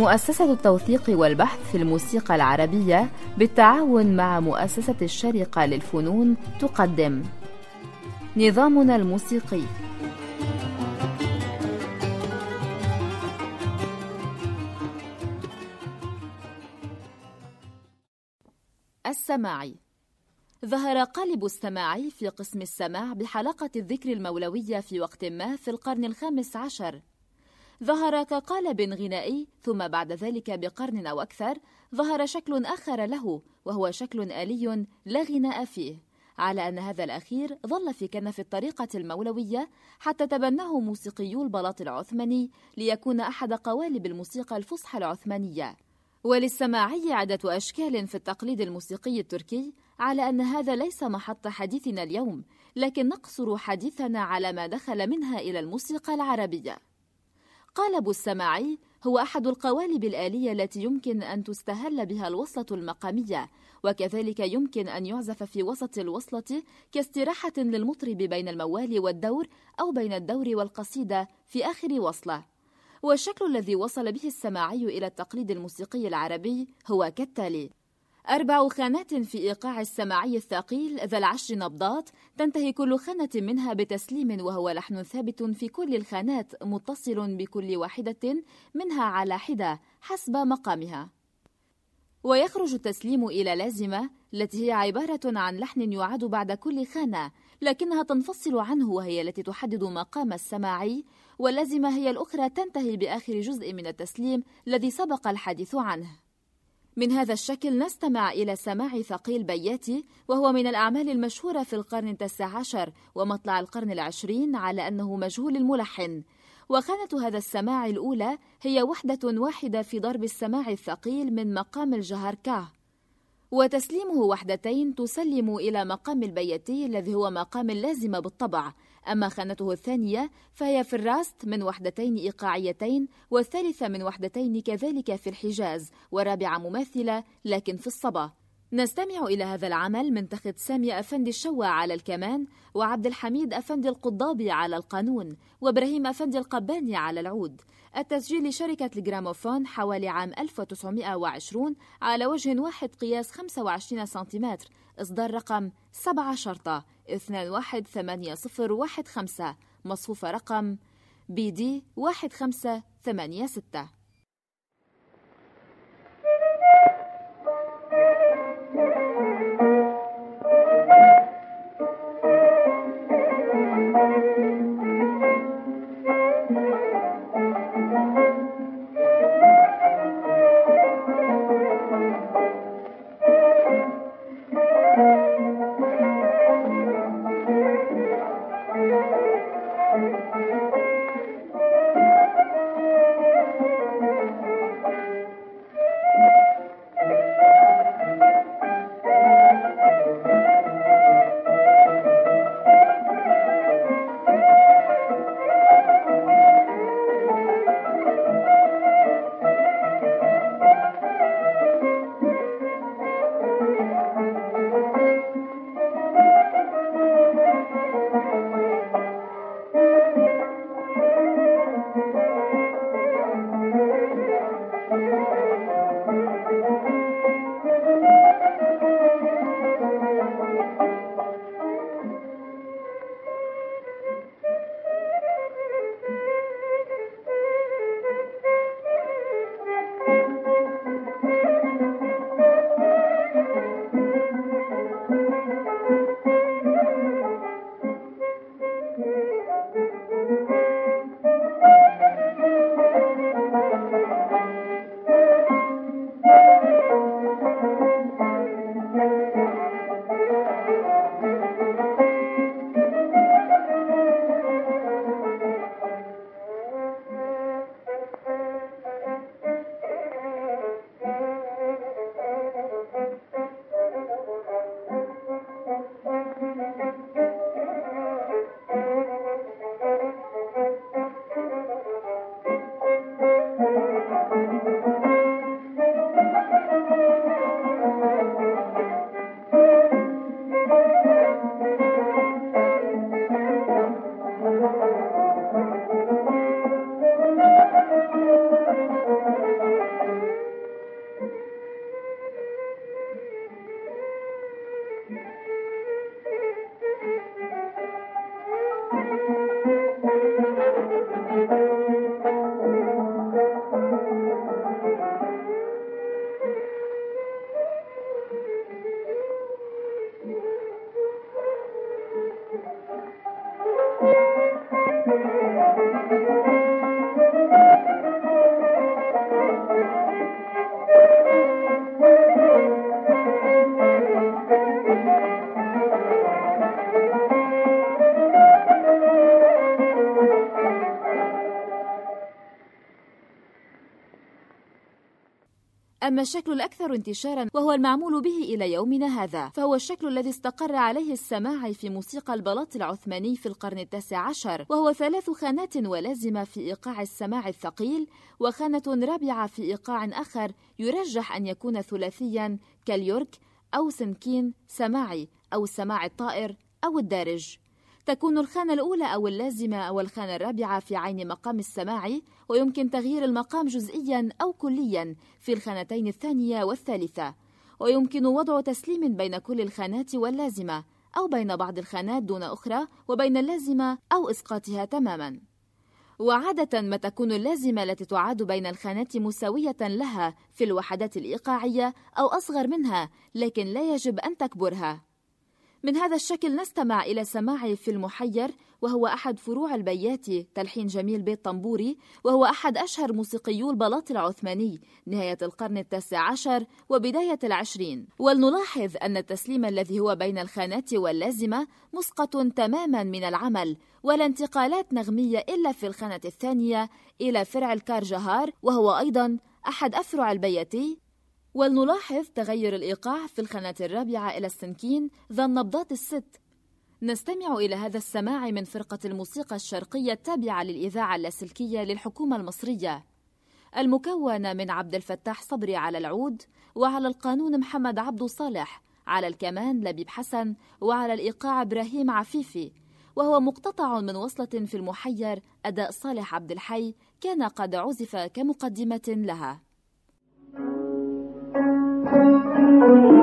مؤسسة التوثيق والبحث في الموسيقى العربية بالتعاون مع مؤسسة الشرقة للفنون تقدم. نظامنا الموسيقي. السماعي. ظهر قالب السماعي في قسم السماع بحلقة الذكر المولوية في وقت ما في القرن الخامس عشر. ظهر كقالب غنائي ثم بعد ذلك بقرن أو أكثر ظهر شكل آخر له وهو شكل آلي لا غناء فيه. على أن هذا الأخير ظل في كنف الطريقة المولوية حتى تبناه موسيقيو البلاط العثماني ليكون أحد قوالب الموسيقى الفصحى العثمانية. وللسماعي عدة أشكال في التقليد الموسيقي التركي على أن هذا ليس محط حديثنا اليوم لكن نقصر حديثنا على ما دخل منها إلى الموسيقى العربية. قالب السماعي هو أحد القوالب الآلية التي يمكن أن تستهل بها الوصلة المقامية وكذلك يمكن أن يعزف في وسط الوصلة كاستراحة للمطرب بين الموال والدور أو بين الدور والقصيدة في آخر وصلة. والشكل الذي وصل به السماعي إلى التقليد الموسيقي العربي هو كالتالي أربع خانات في إيقاع السماعي الثقيل ذا العشر نبضات تنتهي كل خانة منها بتسليم وهو لحن ثابت في كل الخانات متصل بكل واحدة منها على حدة حسب مقامها. ويخرج التسليم إلى لازمة التي هي عبارة عن لحن يعاد بعد كل خانة لكنها تنفصل عنه وهي التي تحدد مقام السماعي واللازمة هي الأخرى تنتهي بآخر جزء من التسليم الذي سبق الحديث عنه. من هذا الشكل نستمع إلى سماع ثقيل بياتي وهو من الأعمال المشهورة في القرن التاسع عشر ومطلع القرن العشرين على أنه مجهول الملحن. وخانة هذا السماع الأولى هي وحدة واحدة في ضرب السماع الثقيل من مقام الجهركاه وتسليمه وحدتين تسلم إلى مقام البيتي الذي هو مقام اللازم بالطبع أما خانته الثانية فهي في الراست من وحدتين إيقاعيتين والثالثة من وحدتين كذلك في الحجاز ورابعة مماثلة لكن في الصبا. نستمع إلى هذا العمل من تخت سامي أفندي الشوا على الكمان وعبد الحميد أفندي القضابي على القانون وإبراهيم أفندي القباني على العود. التسجيل لشركة الجراموفون حوالي عام 1920 على وجه واحد قياس 25 سنتيمتر. إصدار رقم 7 شرطة 218015 مصفوفة رقم بي دي 1586 أما الشكل الأكثر انتشارا وهو المعمول به إلى يومنا هذا فهو الشكل الذي استقر عليه السماع في موسيقى البلاط العثماني في القرن التاسع عشر وهو ثلاث خانات ولازمة في إيقاع السماع الثقيل وخانة رابعة في إيقاع آخر يرجح أن يكون ثلاثيا كاليورك أو سنكين سماعي أو السماع الطائر أو الدارج. تكون الخانة الأولى أو اللازمة أو الخانة الرابعة في عين مقام السماع ويمكن تغيير المقام جزئيا أو كليا في الخانتين الثانية والثالثة. ويمكن وضع تسليم بين كل الخانات واللازمة أو بين بعض الخانات دون أخرى وبين اللازمة أو إسقاطها تماما. وعادة ما تكون اللازمة التي تعاد بين الخانات مساوية لها في الوحدات الإيقاعية أو أصغر منها لكن لا يجب أن تكبرها. من هذا الشكل نستمع إلى سماع في المحير وهو أحد فروع البياتي تلحين جميل بيت طنبوري وهو أحد أشهر موسيقيو البلاط العثماني نهاية القرن التاسع عشر وبداية العشرين. ولنلاحظ أن التسليم الذي هو بين الخانات واللازمة مسقط تماما من العمل ولا انتقالات نغمية إلا في الخانة الثانية إلى فرع الكارجهار وهو أيضا أحد أفرع البياتي ولنلاحظ تغير الإيقاع في الخانة الرابعة إلى السنكين ذا النبضات الست. نستمع إلى هذا السماع من فرقة الموسيقى الشرقية التابعة للإذاعة اللاسلكية للحكومة المصرية. المكونة من عبد الفتاح صبري على العود وعلى القانون محمد عبد صالح على الكمان لبيب حسن وعلى الإيقاع إبراهيم عفيفي وهو مقتطع من وصلة في المحير أداء صالح عبد الحي كان قد عزف كمقدمة لها. Thank you.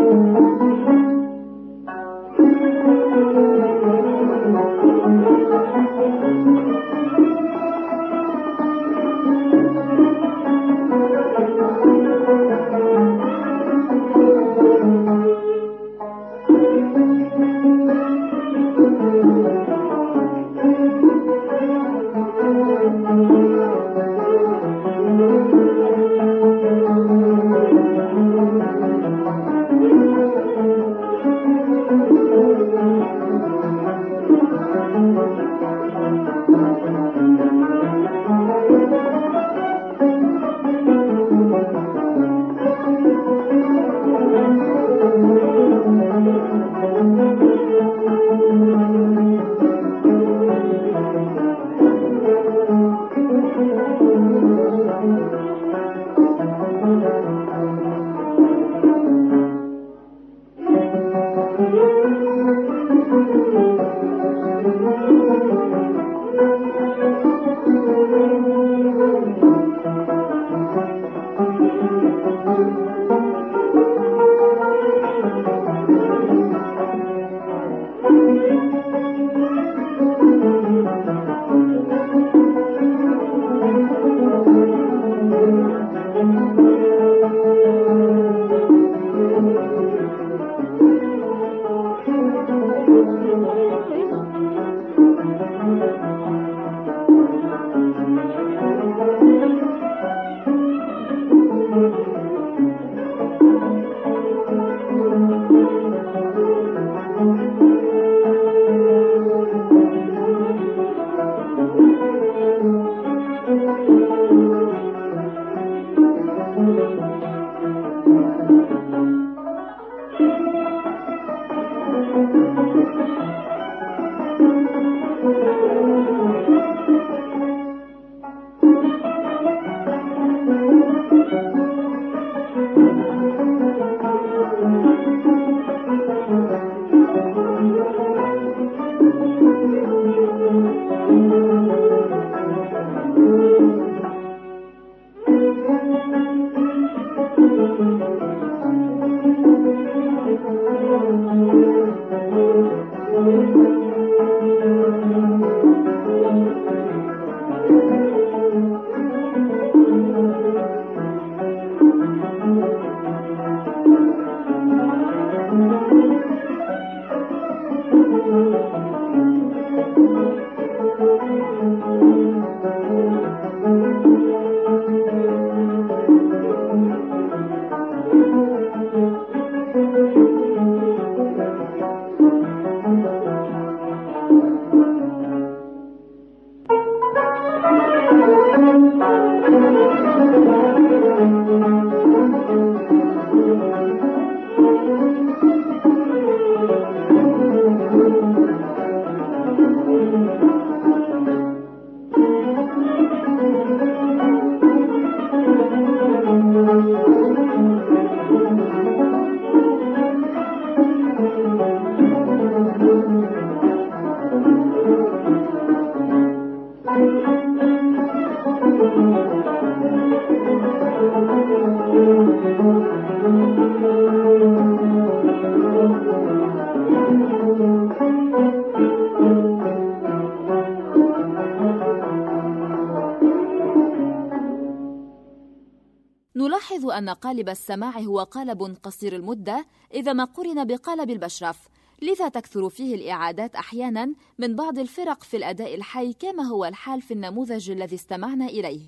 نلاحظ أن قالب السماع هو قالب قصير المدة إذا ما قرن بقالب البشرف. لذا تكثر فيه الإعادات أحيانا من بعض الفرق في الأداء الحي كما هو الحال في النموذج الذي استمعنا إليه.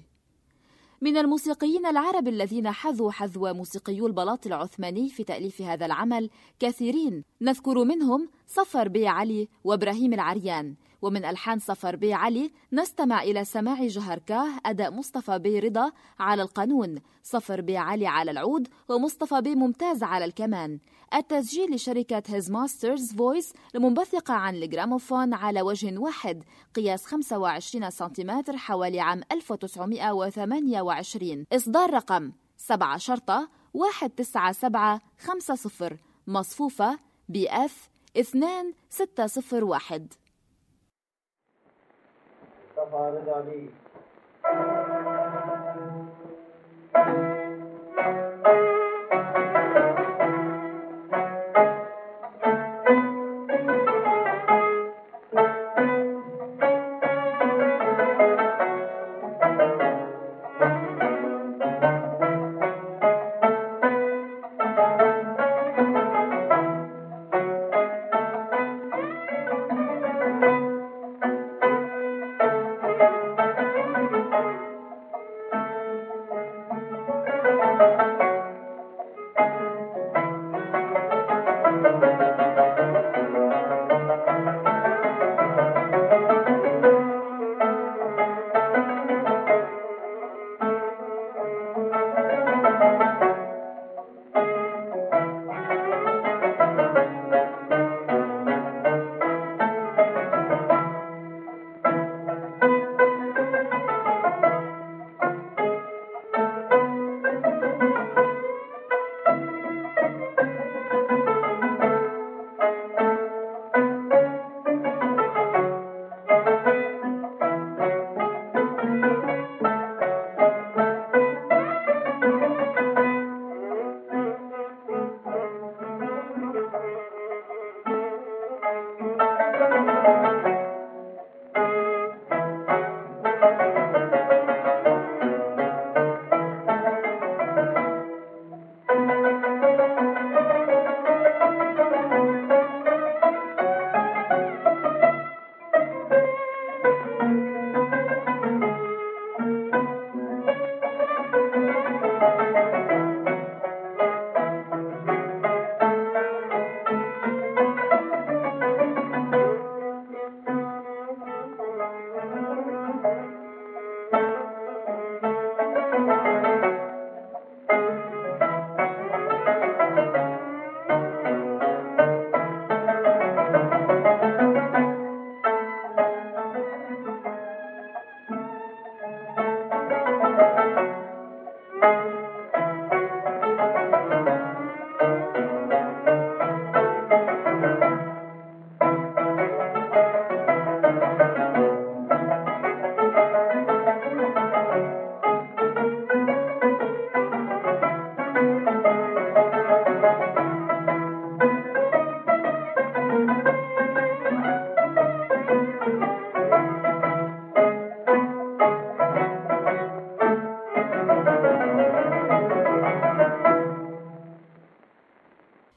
من الموسيقيين العرب الذين حذوا حذو موسيقيو البلاط العثماني في تأليف هذا العمل كثيرين. نذكر منهم صفر بي علي وإبراهيم العريان. ومن ألحان صفر بي علي نستمع إلى سماع جهركاه أداء مصطفى بي رضا على القانون صفر بي علي على العود ومصطفى بي ممتاز على الكمان. التسجيل لشركة His Master's Voice المنبثقة عن الجراموفون على وجه واحد قياس 25 سنتيمتر حوالي عام 1928 إصدار رقم 7 شرطة 19750 مصفوفة BF 2601 علي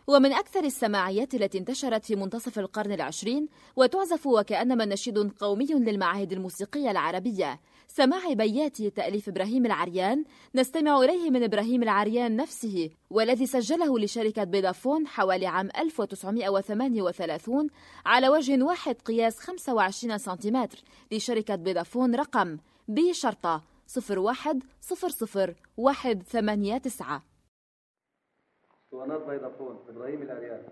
ومن أكثر السماعيات التي انتشرت في منتصف القرن العشرين وتعزف وكأنما نشيد قومي للمعاهد الموسيقية العربية. سماع بيات تأليف إبراهيم العريان نستمع إليه من إبراهيم العريان نفسه والذي سجله لشركة بيدافون حوالي عام 1938 على وجه واحد قياس 25 سنتيمتر لشركة بيدافون رقم بي شرطة 0100189 اسطوانات فودافون إبراهيم العريان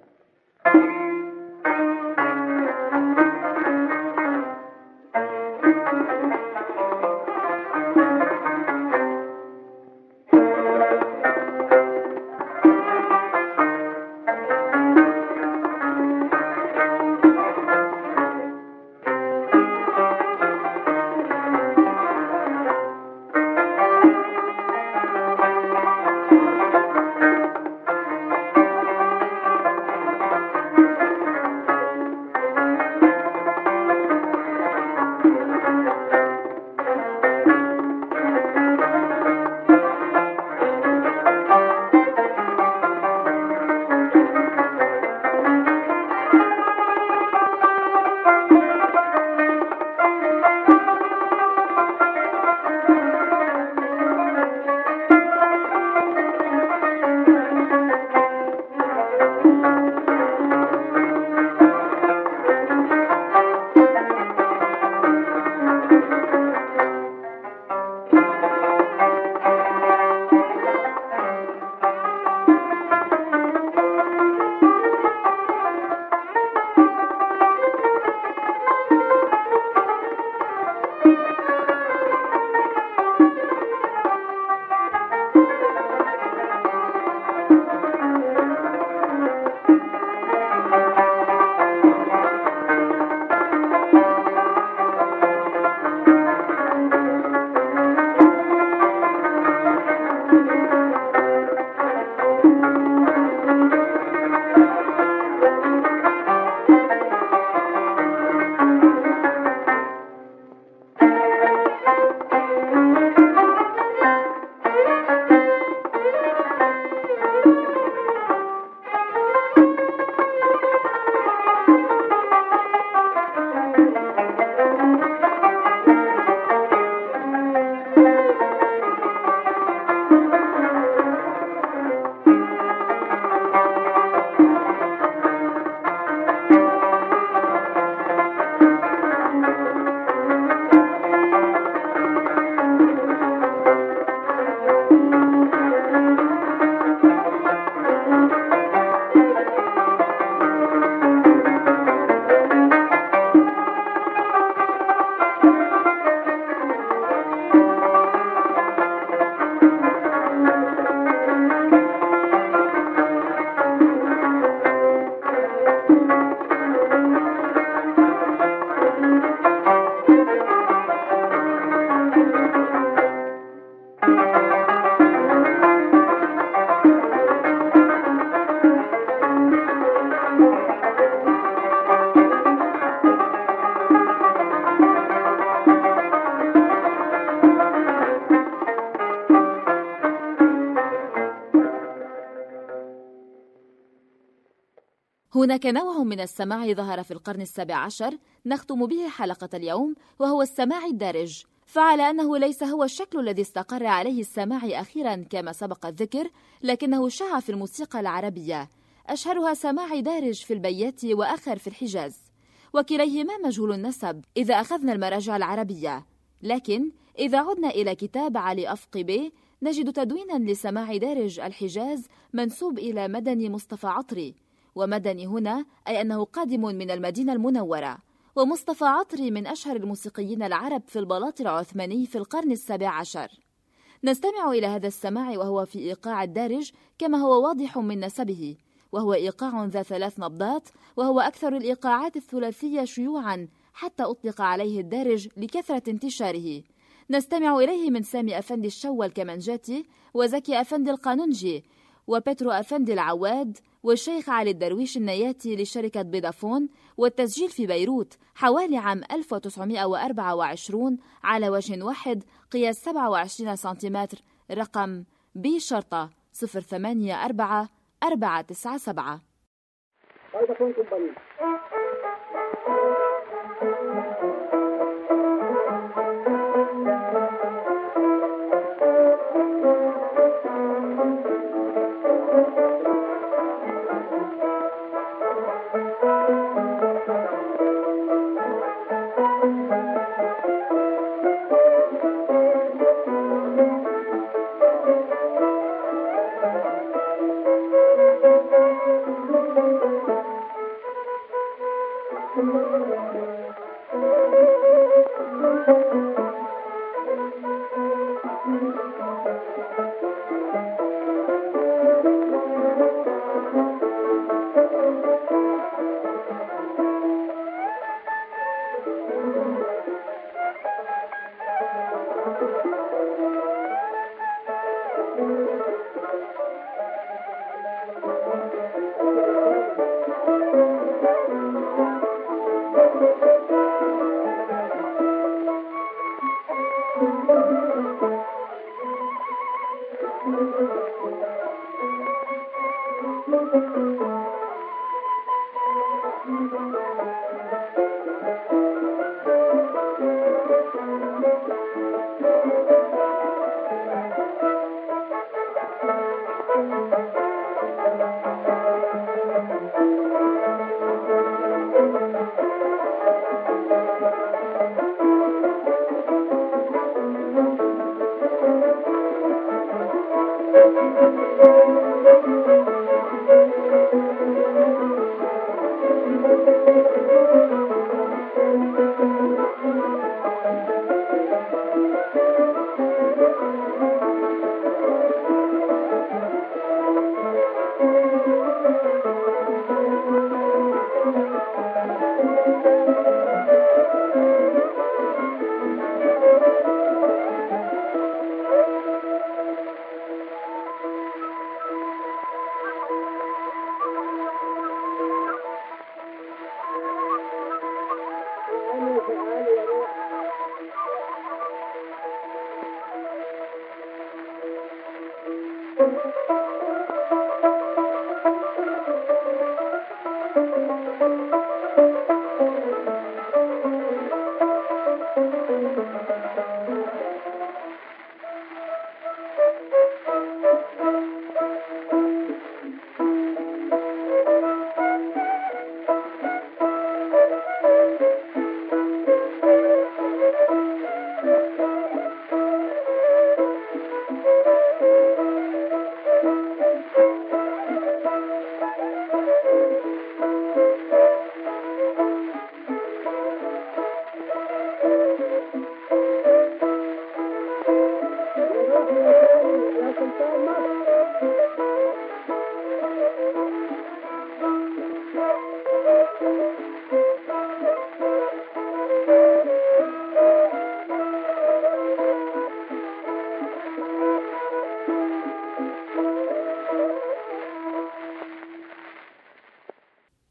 هناك نوع من السماع ظهر في القرن السابع عشر نختم به حلقة اليوم وهو السماع الدارج. فعلى أنه ليس هو الشكل الذي استقر عليه السماع أخيرا كما سبق الذكر لكنه شاع في الموسيقى العربية. أشهرها سماع دارج في البيات وآخر في الحجاز. وكليهما مجهول النسب إذا أخذنا المراجع العربية. لكن إذا عدنا إلى كتاب علي أفقبي نجد تدوينا لسماع دارج الحجاز منسوب إلى مدني مصطفى عطري. ومدني هنا أي أنه قادم من المدينة المنورة. ومصطفى عطري من أشهر الموسيقيين العرب في البلاط العثماني في القرن السابع عشر. نستمع إلى هذا السماع وهو في إيقاع الدارج كما هو واضح من نسبه. وهو إيقاع ذا ثلاث نبضات وهو أكثر الإيقاعات الثلاثية شيوعا حتى أطلق عليه الدارج لكثرة انتشاره. نستمع إليه من سامي أفندي الشوى الكمنجاتي وزكي أفندي القانونجي وبترو أفندي العواد والشيخ علي الدرويش النياتي لشركة بيدافون والتسجيل في بيروت حوالي عام 1924 على وجه واحد قياس 27 سنتيمتر رقم بي شرطة 084 497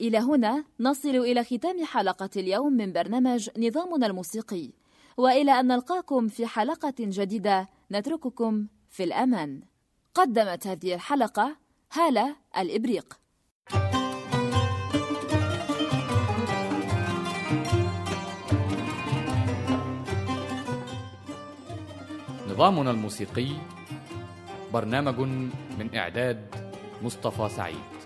إلى هنا نصل إلى ختام حلقة اليوم من برنامج نظامنا الموسيقي. وإلى أن نلقاكم في حلقة جديدة نترككم في الأمان. قدمت هذه الحلقة هالة الإبريق. نظامنا الموسيقي برنامج من إعداد مصطفى سعيد.